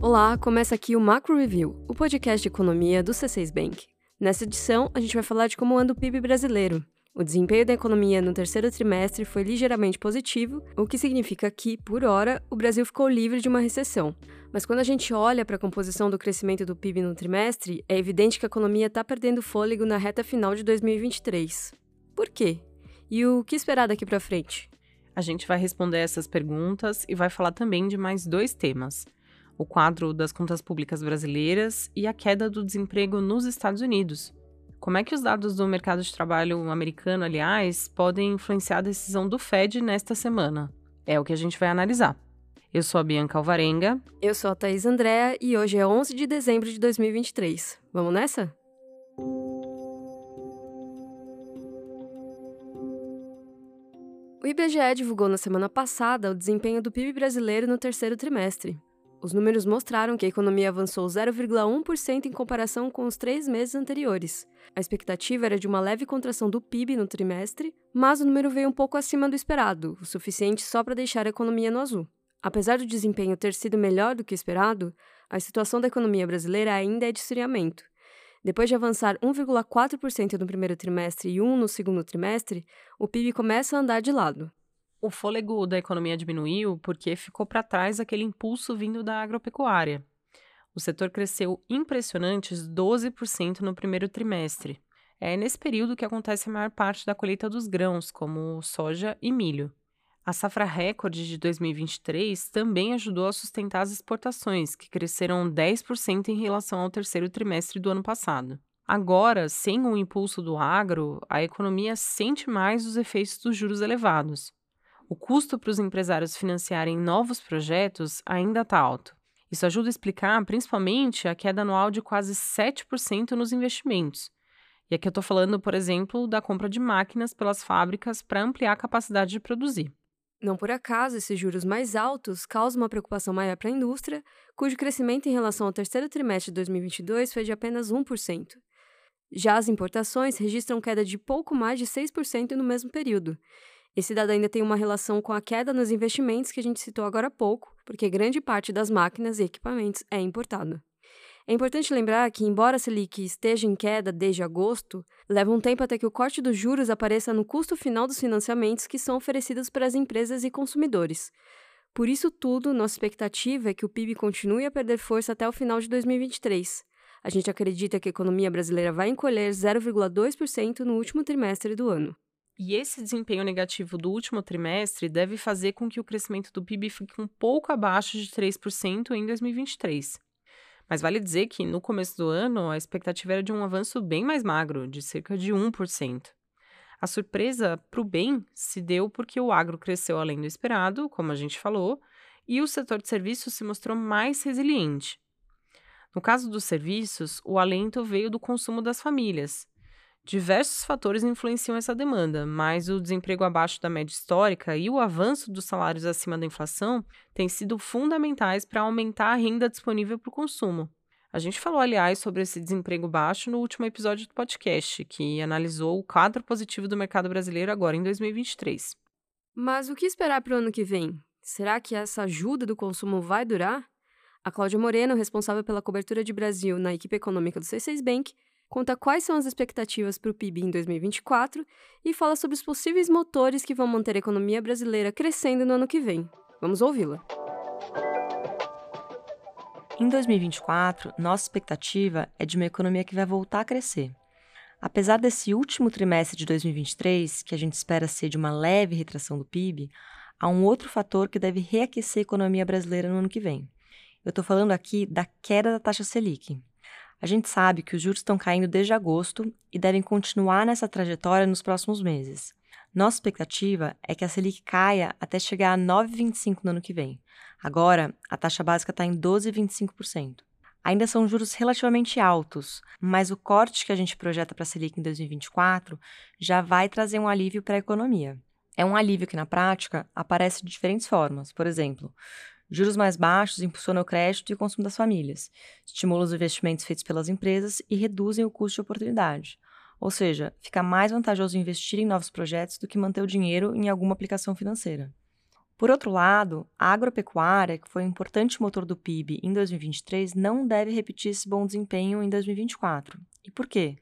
Olá, começa aqui o Macro Review, o podcast de economia do C6 Bank. Nessa edição, a gente vai falar de como anda o PIB brasileiro. O desempenho da economia no terceiro trimestre foi ligeiramente positivo, o que significa que, por hora, o Brasil ficou livre de uma recessão. Mas quando a gente olha para a composição do crescimento do PIB no trimestre, é evidente que a economia está perdendo fôlego na reta final de 2023. Por quê? E o que esperar daqui para frente? A gente vai responder essas perguntas e vai falar também de mais dois temas: o quadro das contas públicas brasileiras e a queda do desemprego nos Estados Unidos. Como é que os dados do mercado de trabalho americano, aliás, podem influenciar a decisão do Fed nesta semana? É o que a gente vai analisar. Eu sou a Bianca Alvarenga. Eu sou a Thaís Andréa e hoje é 11 de dezembro de 2023. Vamos nessa? IBGE divulgou na semana passada o desempenho do PIB brasileiro no terceiro trimestre. Os números mostraram que a economia avançou 0,1% em comparação com os três meses anteriores. A expectativa era de uma leve contração do PIB no trimestre, mas o número veio um pouco acima do esperado, o suficiente só para deixar a economia no azul. Apesar do desempenho ter sido melhor do que esperado, a situação da economia brasileira ainda é de esfriamento. Depois de avançar 1,4% no primeiro trimestre e 1% no segundo trimestre, o PIB começa a andar de lado. O fôlego da economia diminuiu porque ficou para trás aquele impulso vindo da agropecuária. O setor cresceu impressionantes 12% no primeiro trimestre. É nesse período que acontece a maior parte da colheita dos grãos, como soja e milho. A safra recorde de 2023 também ajudou a sustentar as exportações, que cresceram 10% em relação ao terceiro trimestre do ano passado. Agora, sem o impulso do agro, a economia sente mais os efeitos dos juros elevados. O custo para os empresários financiarem novos projetos ainda está alto. Isso ajuda a explicar principalmente a queda anual de quase 7% nos investimentos. E aqui eu estou falando, por exemplo, da compra de máquinas pelas fábricas para ampliar a capacidade de produzir. Não por acaso, esses juros mais altos causam uma preocupação maior para a indústria, cujo crescimento em relação ao terceiro trimestre de 2022 foi de apenas 1%. Já as importações registram queda de pouco mais de 6% no mesmo período. Esse dado ainda tem uma relação com a queda nos investimentos que a gente citou agora há pouco, porque grande parte das máquinas e equipamentos é importado. É importante lembrar que, embora a Selic esteja em queda desde agosto, leva um tempo até que o corte dos juros apareça no custo final dos financiamentos que são oferecidos para as empresas e consumidores. Por isso tudo, nossa expectativa é que o PIB continue a perder força até o final de 2023. A gente acredita que a economia brasileira vai encolher 0,2% no último trimestre do ano. E esse desempenho negativo do último trimestre deve fazer com que o crescimento do PIB fique um pouco abaixo de 3% em 2023. Mas vale dizer que no começo do ano a expectativa era de um avanço bem mais magro, de cerca de 1%. A surpresa para o bem se deu porque o agro cresceu além do esperado, como a gente falou, e o setor de serviços se mostrou mais resiliente. No caso dos serviços, o alento veio do consumo das famílias, Diversos fatores influenciam essa demanda, mas o desemprego abaixo da média histórica e o avanço dos salários acima da inflação têm sido fundamentais para aumentar a renda disponível para o consumo. A gente falou, aliás, sobre esse desemprego baixo no último episódio do podcast, que analisou o quadro positivo do mercado brasileiro agora em 2023. Mas o que esperar para o ano que vem? Será que essa ajuda do consumo vai durar? A Cláudia Moreno, responsável pela cobertura de Brasil na equipe econômica do C6 Bank, conta quais são as expectativas para o PIB em 2024 e fala sobre os possíveis motores que vão manter a economia brasileira crescendo no ano que vem. Vamos ouvi-la. Em 2024, nossa expectativa é de uma economia que vai voltar a crescer. Apesar desse último trimestre de 2023, que a gente espera ser de uma leve retração do PIB, há um outro fator que deve reaquecer a economia brasileira no ano que vem. Eu estou falando aqui da queda da taxa Selic. A gente sabe que os juros estão caindo desde agosto e devem continuar nessa trajetória nos próximos meses. Nossa expectativa é que a Selic caia até chegar a 9,25% no ano que vem. Agora, a taxa básica está em 12,25%. Ainda são juros relativamente altos, mas o corte que a gente projeta para a Selic em 2024 já vai trazer um alívio para a economia. É um alívio que, na prática, aparece de diferentes formas. Por exemplo, Juros mais baixos impulsionam o crédito e o consumo das famílias, estimulam os investimentos feitos pelas empresas e reduzem o custo de oportunidade. Ou seja, fica mais vantajoso investir em novos projetos do que manter o dinheiro em alguma aplicação financeira. Por outro lado, a agropecuária, que foi um importante motor do PIB em 2023, não deve repetir esse bom desempenho em 2024. E por quê?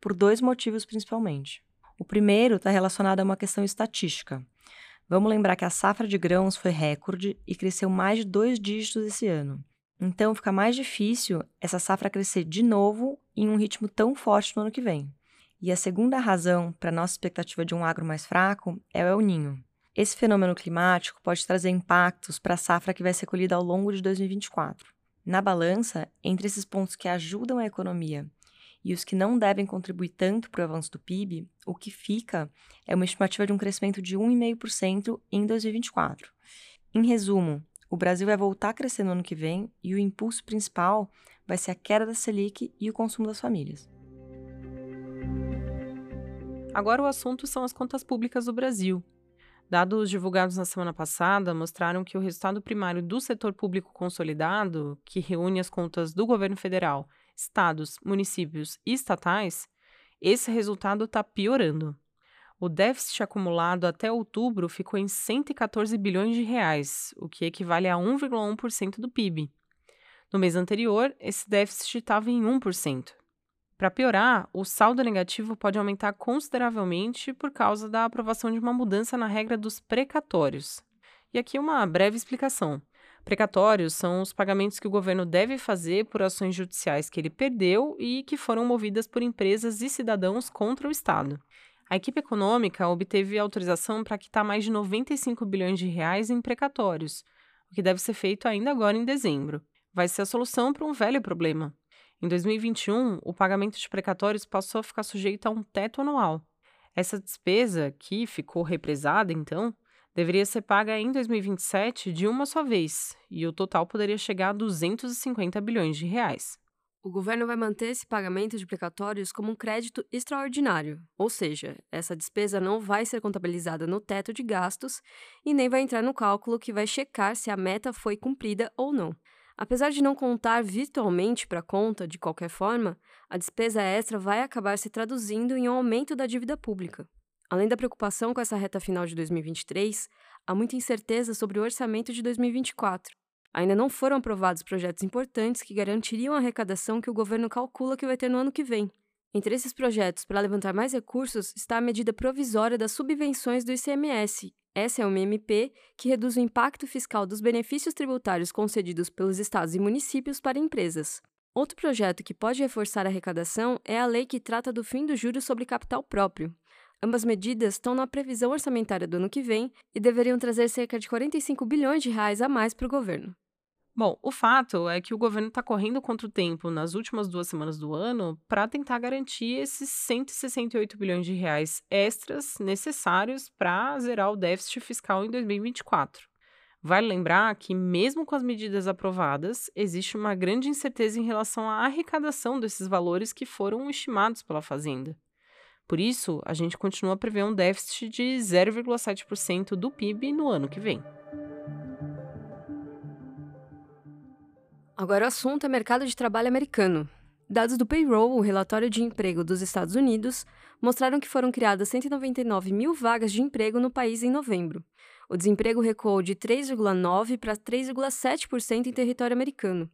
Por dois motivos principalmente. O primeiro está relacionado a uma questão estatística. Vamos lembrar que a safra de grãos foi recorde e cresceu mais de dois dígitos esse ano. Então fica mais difícil essa safra crescer de novo em um ritmo tão forte no ano que vem. E a segunda razão para nossa expectativa de um agro mais fraco é o El Ninho. Esse fenômeno climático pode trazer impactos para a safra que vai ser colhida ao longo de 2024. Na balança, entre esses pontos que ajudam a economia e os que não devem contribuir tanto para o avanço do PIB, o que fica é uma estimativa de um crescimento de 1,5% em 2024. Em resumo, o Brasil vai voltar a crescer no ano que vem e o impulso principal vai ser a queda da Selic e o consumo das famílias. Agora o assunto são as contas públicas do Brasil. Dados divulgados na semana passada mostraram que o resultado primário do setor público consolidado, que reúne as contas do governo federal estados, municípios e estatais, esse resultado está piorando. O déficit acumulado até outubro ficou em 114 bilhões de reais, o que equivale a 1,1% do PIB. No mês anterior, esse déficit estava em 1%. Para piorar, o saldo negativo pode aumentar consideravelmente por causa da aprovação de uma mudança na regra dos precatórios. E aqui uma breve explicação. Precatórios são os pagamentos que o governo deve fazer por ações judiciais que ele perdeu e que foram movidas por empresas e cidadãos contra o Estado. A equipe econômica obteve autorização para quitar mais de 95 bilhões de reais em precatórios, o que deve ser feito ainda agora em dezembro. Vai ser a solução para um velho problema. Em 2021, o pagamento de precatórios passou a ficar sujeito a um teto anual. Essa despesa, que ficou represada então, deveria ser paga em 2027 de uma só vez, e o total poderia chegar a 250 bilhões de reais. O governo vai manter esse pagamento de precatórios como um crédito extraordinário, ou seja, essa despesa não vai ser contabilizada no teto de gastos e nem vai entrar no cálculo que vai checar se a meta foi cumprida ou não. Apesar de não contar virtualmente para a conta de qualquer forma, a despesa extra vai acabar se traduzindo em um aumento da dívida pública. Além da preocupação com essa reta final de 2023, há muita incerteza sobre o orçamento de 2024. Ainda não foram aprovados projetos importantes que garantiriam a arrecadação que o governo calcula que vai ter no ano que vem. Entre esses projetos, para levantar mais recursos, está a medida provisória das subvenções do ICMS. Essa é uma MP que reduz o impacto fiscal dos benefícios tributários concedidos pelos estados e municípios para empresas. Outro projeto que pode reforçar a arrecadação é a lei que trata do fim dos juros sobre capital próprio. Ambas medidas estão na previsão orçamentária do ano que vem e deveriam trazer cerca de 45 bilhões de reais a mais para o governo. Bom, o fato é que o governo está correndo contra o tempo nas últimas duas semanas do ano para tentar garantir esses 168 bilhões de reais extras necessários para zerar o déficit fiscal em 2024. Vale lembrar que, mesmo com as medidas aprovadas, existe uma grande incerteza em relação à arrecadação desses valores que foram estimados pela Fazenda. Por isso, a gente continua a prever um déficit de 0,7% do PIB no ano que vem. Agora o assunto é mercado de trabalho americano. Dados do Payroll, o relatório de emprego dos Estados Unidos, mostraram que foram criadas 199 mil vagas de emprego no país em novembro. O desemprego recuou de 3,9% para 3,7% em território americano.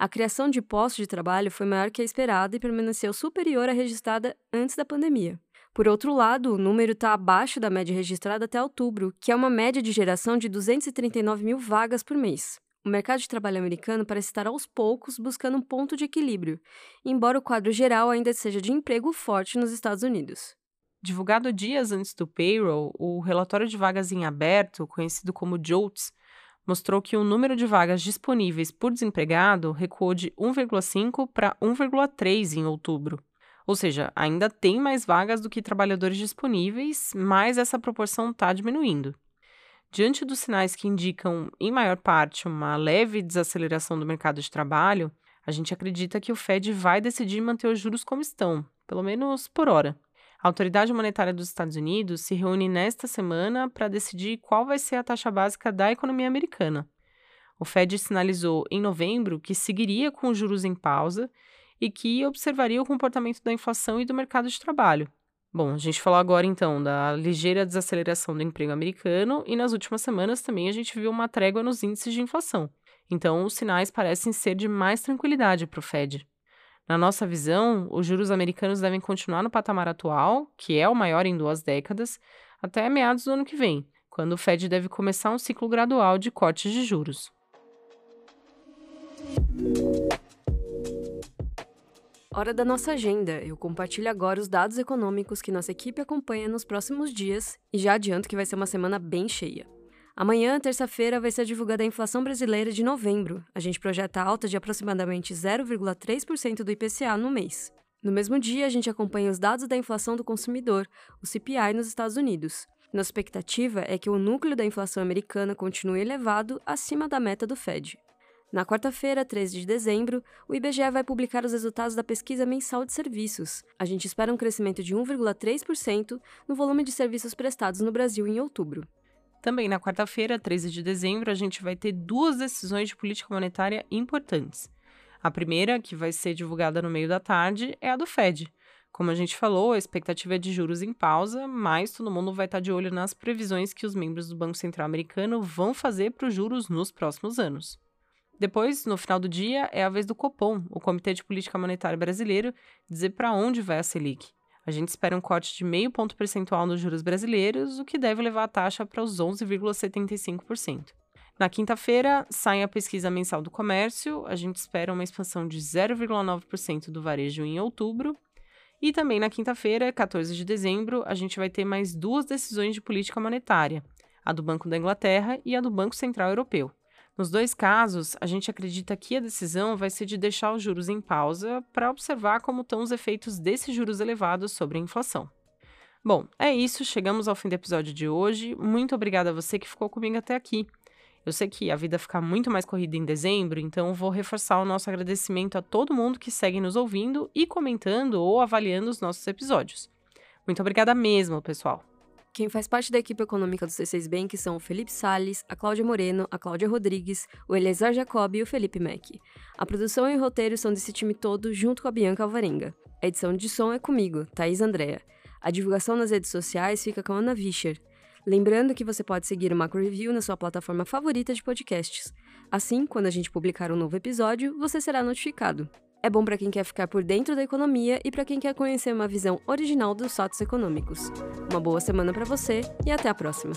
A criação de postos de trabalho foi maior que a esperada e permaneceu superior à registrada antes da pandemia. Por outro lado, o número está abaixo da média registrada até outubro, que é uma média de geração de 239 mil vagas por mês. O mercado de trabalho americano parece estar aos poucos buscando um ponto de equilíbrio, embora o quadro geral ainda seja de emprego forte nos Estados Unidos. Divulgado dias antes do payroll, o relatório de vagas em aberto, conhecido como JOLTS, mostrou que o número de vagas disponíveis por desempregado recuou de 1,5 para 1,3 em outubro. Ou seja, ainda tem mais vagas do que trabalhadores disponíveis, mas essa proporção está diminuindo. Diante dos sinais que indicam, em maior parte, uma leve desaceleração do mercado de trabalho, a gente acredita que o Fed vai decidir manter os juros como estão, pelo menos por hora. A Autoridade Monetária dos Estados Unidos se reúne nesta semana para decidir qual vai ser a taxa básica da economia americana. O Fed sinalizou em novembro que seguiria com os juros em pausa e que observaria o comportamento da inflação e do mercado de trabalho. Bom, a gente falou agora então da ligeira desaceleração do emprego americano e nas últimas semanas também a gente viu uma trégua nos índices de inflação. Então, os sinais parecem ser de mais tranquilidade para o Fed. Na nossa visão, os juros americanos devem continuar no patamar atual, que é o maior em duas décadas, até meados do ano que vem, quando o Fed deve começar um ciclo gradual de cortes de juros. Hora da nossa agenda. Eu compartilho agora os dados econômicos que nossa equipe acompanha nos próximos dias e já adianto que vai ser uma semana bem cheia. Amanhã, terça-feira, vai ser divulgada a inflação brasileira de novembro. A gente projeta alta de aproximadamente 0,3% do IPCA no mês. No mesmo dia, a gente acompanha os dados da inflação do consumidor, o CPI, nos Estados Unidos. Nossa expectativa é que o núcleo da inflação americana continue elevado acima da meta do Fed. Na quarta-feira, 13 de dezembro, o IBGE vai publicar os resultados da pesquisa mensal de serviços. A gente espera um crescimento de 1,3% no volume de serviços prestados no Brasil em outubro. Também na quarta-feira, 13 de dezembro, a gente vai ter duas decisões de política monetária importantes. A primeira, que vai ser divulgada no meio da tarde, é a do Fed. Como a gente falou, a expectativa é de juros em pausa, mas todo mundo vai estar de olho nas previsões que os membros do Banco Central Americano vão fazer para os juros nos próximos anos. Depois, no final do dia, é a vez do Copom, o Comitê de Política Monetária Brasileiro, dizer para onde vai a Selic. A gente espera um corte de meio ponto percentual nos juros brasileiros, o que deve levar a taxa para os 11,75%. Na quinta-feira, sai a pesquisa mensal do comércio, a gente espera uma expansão de 0,9% do varejo em outubro. E também na quinta-feira, 14 de dezembro, a gente vai ter mais duas decisões de política monetária, a do Banco da Inglaterra e a do Banco Central Europeu. Nos dois casos, a gente acredita que a decisão vai ser de deixar os juros em pausa para observar como estão os efeitos desses juros elevados sobre a inflação. Bom, é isso, chegamos ao fim do episódio de hoje. Muito obrigada a você que ficou comigo até aqui. Eu sei que a vida fica muito mais corrida em dezembro, então vou reforçar o nosso agradecimento a todo mundo que segue nos ouvindo e comentando ou avaliando os nossos episódios. Muito obrigada mesmo, pessoal. Quem faz parte da equipe econômica do C6 Bank são o Felipe Sales, a Cláudia Moreno, a Cláudia Rodrigues, o Eleazar Jacob e o Felipe Mack. A produção e o roteiro são desse time todo, junto com a Bianca Alvarenga. A edição de som é comigo, Thaís Andrea. A divulgação nas redes sociais fica com Ana Vischer. Lembrando que você pode seguir o Macro Review na sua plataforma favorita de podcasts. Assim, quando a gente publicar um novo episódio, você será notificado. É bom para quem quer ficar por dentro da economia e para quem quer conhecer uma visão original dos fatos econômicos. Uma boa semana para você e até a próxima.